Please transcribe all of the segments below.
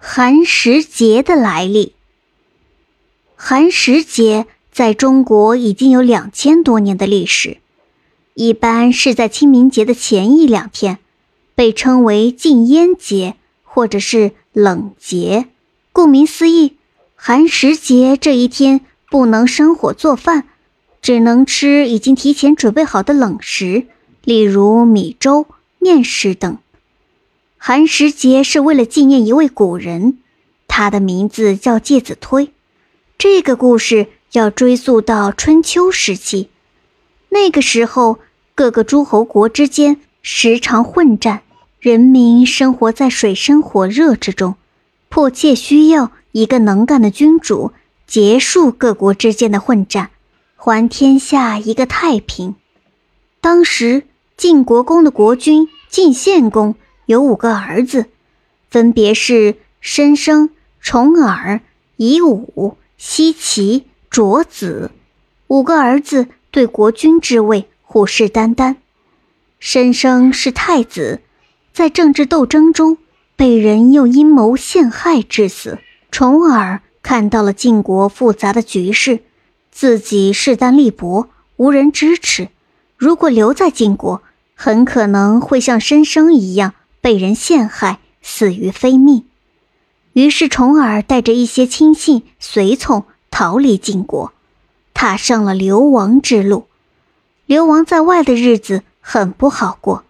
寒食节的来历。寒食节在中国已经有两千多年的历史，一般是在清明节的前一两天，被称为禁烟节或者是冷节。顾名思义，寒食节这一天不能生火做饭，只能吃已经提前准备好的冷食，例如米粥、面食等。寒食节是为了纪念一位古人，他的名字叫介子推。这个故事要追溯到春秋时期，那个时候各个诸侯国之间时常混战，人民生活在水深火热之中，迫切需要一个能干的君主结束各国之间的混战，还天下一个太平。当时晋国公的国君晋献公。有五个儿子，分别是申生、重耳、夷吾、奚齐、卓子。五个儿子对国君之位虎视眈眈。申生是太子，在政治斗争中被人用阴谋陷害致死。重耳看到了晋国复杂的局势，自己势单力薄，无人支持。如果留在晋国，很可能会像申生一样。被人陷害，死于非命。于是重耳带着一些亲信随从逃离晋国，踏上了流亡之路。流亡在外的日子很不好过，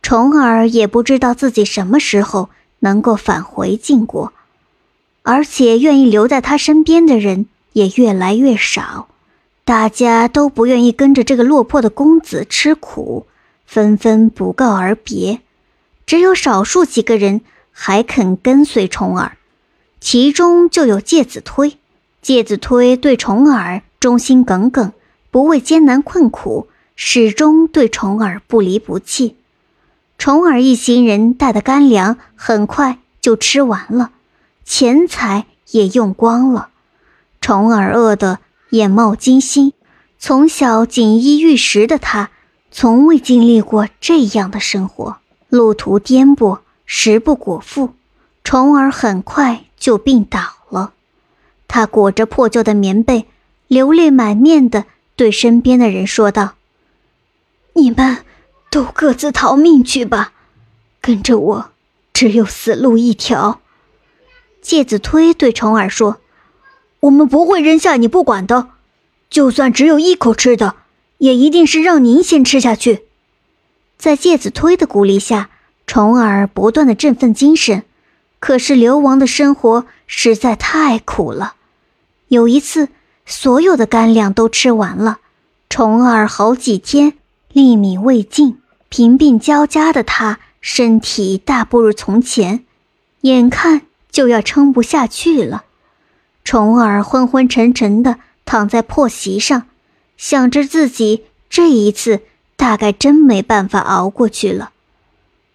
重耳也不知道自己什么时候能够返回晋国，而且愿意留在他身边的人也越来越少，大家都不愿意跟着这个落魄的公子吃苦，纷纷不告而别。只有少数几个人还肯跟随重耳，其中就有介子推。介子推对重耳忠心耿耿，不畏艰难困苦，始终对重耳不离不弃。重耳一行人带的干粮很快就吃完了，钱财也用光了。重耳饿得眼冒金星，从小锦衣玉食的他，从未经历过这样的生活。路途颠簸，食不果腹，重耳很快就病倒了。他裹着破旧的棉被，流泪满面的对身边的人说道：“你们都各自逃命去吧，跟着我只有死路一条。”介子推对重耳说：“我们不会扔下你不管的，就算只有一口吃的，也一定是让您先吃下去。”在介子推的鼓励下，重耳不断的振奋精神。可是流亡的生活实在太苦了。有一次，所有的干粮都吃完了，重耳好几天粒米未进，贫病交加的他身体大不如从前，眼看就要撑不下去了。重耳昏昏沉沉的躺在破席上，想着自己这一次。大概真没办法熬过去了。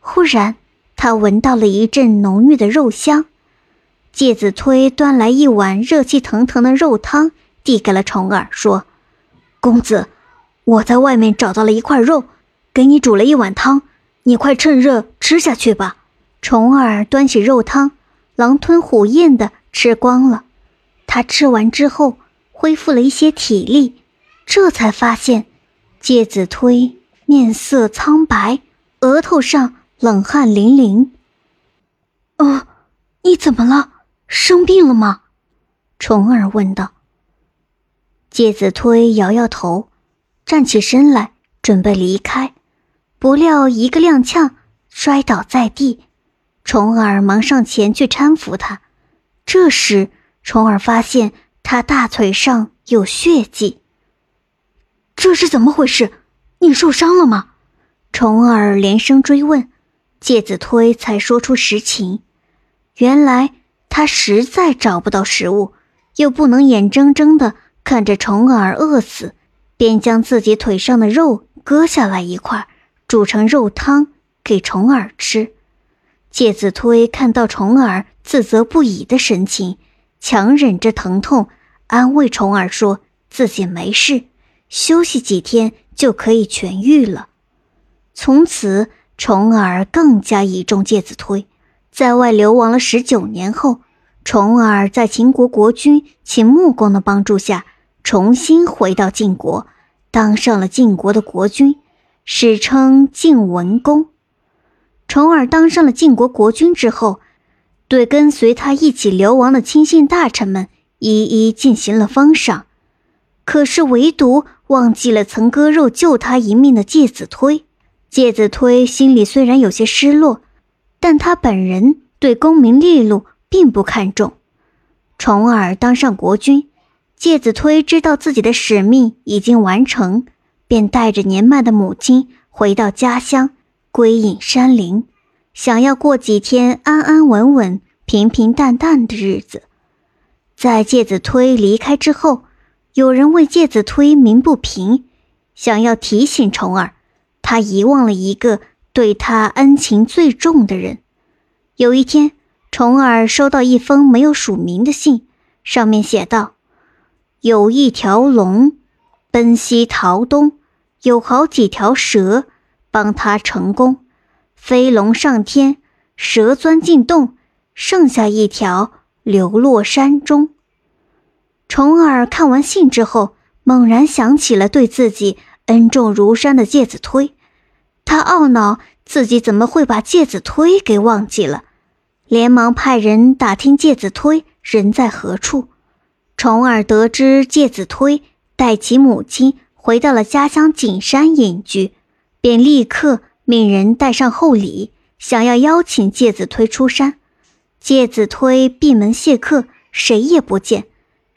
忽然，他闻到了一阵浓郁的肉香。介子推端来一碗热气腾腾的肉汤，递给了重耳，说：“公子，我在外面找到了一块肉，给你煮了一碗汤，你快趁热吃下去吧。”重耳端起肉汤，狼吞虎咽的吃光了。他吃完之后，恢复了一些体力，这才发现。介子推面色苍白，额头上冷汗淋淋。哦，你怎么了？生病了吗？重耳问道。介子推摇摇头，站起身来准备离开，不料一个踉跄，摔倒在地。重耳忙上前去搀扶他。这时，重耳发现他大腿上有血迹。这是怎么回事？你受伤了吗？重耳连声追问，介子推才说出实情。原来他实在找不到食物，又不能眼睁睁的看着重耳饿死，便将自己腿上的肉割下来一块，煮成肉汤给重耳吃。介子推看到重耳自责不已的神情，强忍着疼痛，安慰重耳说自己没事。休息几天就可以痊愈了。从此，重耳更加倚重介子推，在外流亡了十九年后，重耳在秦国国君秦穆公的帮助下，重新回到晋国，当上了晋国的国君，史称晋文公。重耳当上了晋国国君之后，对跟随他一起流亡的亲信大臣们一一进行了封赏，可是唯独忘记了曾割肉救他一命的介子推。介子推心里虽然有些失落。但他本人对功名利禄并不看重。重耳当上国君，介子推知道自己的使命已经完成，便带着年迈的母亲回到家乡，归隐山林，想要过几天安安稳稳、平平淡淡的日子。在介子推离开之后，有人为介子推鸣不平，想要提醒重耳，他遗忘了一个。对他恩情最重的人，有一天，重耳收到一封没有署名的信，上面写道：“有一条龙奔西逃东，有好几条蛇帮他成功，飞龙上天，蛇钻进洞，剩下一条流落山中。”重耳看完信之后，猛然想起了对自己恩重如山的介子推。他懊恼自己怎么会把介子推给忘记了，连忙派人打听介子推人在何处。重耳得知介子推带其母亲回到了家乡景山隐居，便立刻命人带上厚礼，想要邀请介子推出山。介子推闭门谢客，谁也不见，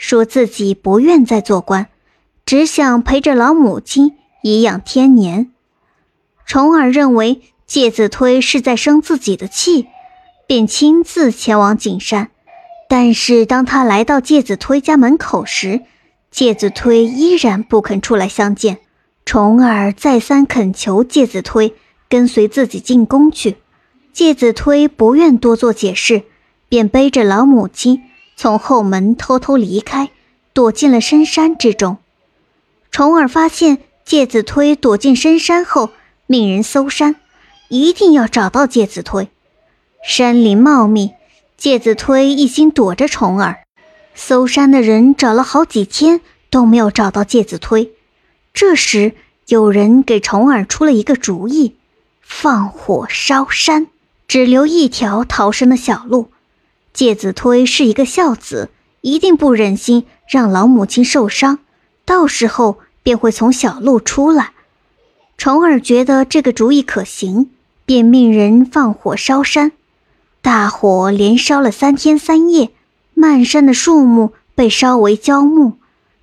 说自己不愿再做官，只想陪着老母亲颐养天年。重耳认为介子推是在生自己的气，便亲自前往景山。但是当他来到介子推家门口时，介子推依然不肯出来相见。重耳再三恳求介子推跟随自己进宫去，介子推不愿多做解释，便背着老母亲从后门偷偷离开，躲进了深山之中。重耳发现介子推躲进深山后。命人搜山，一定要找到介子推。山林茂密，介子推一心躲着重耳。搜山的人找了好几天都没有找到介子推。这时，有人给重耳出了一个主意：放火烧山，只留一条逃生的小路。介子推是一个孝子，一定不忍心让老母亲受伤，到时候便会从小路出来。重耳觉得这个主意可行，便命人放火烧山。大火连烧了三天三夜，漫山的树木被烧为焦木，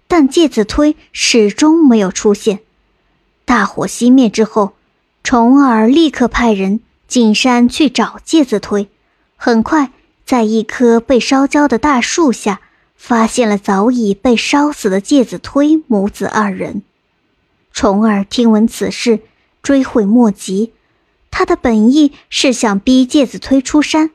但介子推始终没有出现。大火熄灭之后，重耳立刻派人进山去找介子推。很快，在一棵被烧焦的大树下，发现了早已被烧死的介子推母子二人。重耳听闻此事，追悔莫及。他的本意是想逼介子推出山，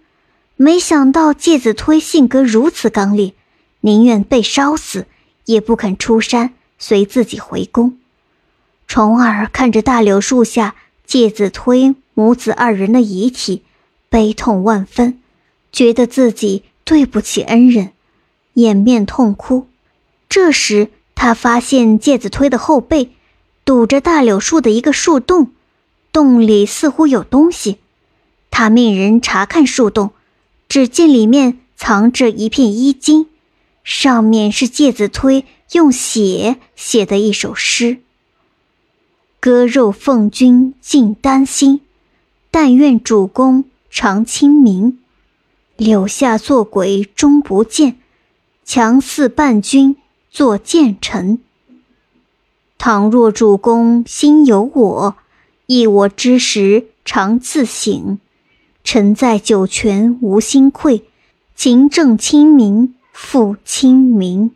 没想到介子推性格如此刚烈，宁愿被烧死，也不肯出山随自己回宫。重耳看着大柳树下介子推母子二人的遗体，悲痛万分，觉得自己对不起恩人，掩面痛哭。这时，他发现介子推的后背。堵着大柳树的一个树洞，洞里似乎有东西。他命人查看树洞，只见里面藏着一片衣襟，上面是介子推用血写的一首诗：“割肉奉君尽丹心，但愿主公常清明。柳下做鬼终不见，强似伴君作谏臣。”倘若主公心有我，忆我之时常自省。臣在九泉无心愧，勤政清明复清明。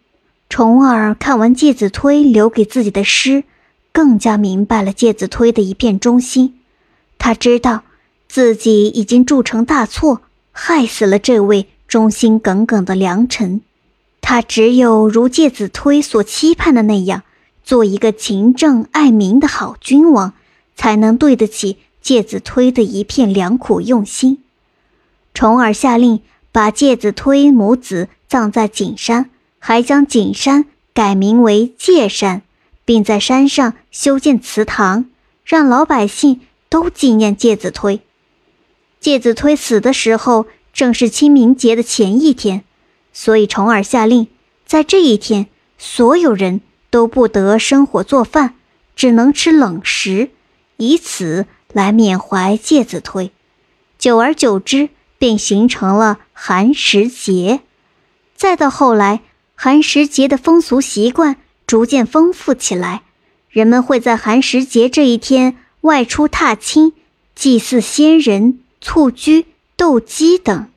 重耳看完介子推留给自己的诗，更加明白了介子推的一片忠心。他知道自己已经铸成大错，害死了这位忠心耿耿的良臣。他只有如介子推所期盼的那样。做一个勤政爱民的好君王，才能对得起介子推的一片良苦用心。重耳下令把介子推母子葬在景山，还将景山改名为介山，并在山上修建祠堂，让老百姓都纪念介子推。介子推死的时候正是清明节的前一天，所以重耳下令，在这一天，所有人都不得生火做饭，只能吃冷食，以此来缅怀介子推。久而久之，便形成了寒食节。再到后来，寒食节的风俗习惯逐渐丰富起来，人们会在寒食节这一天外出踏青，祭祀先人。蹴鞠、斗鸡等。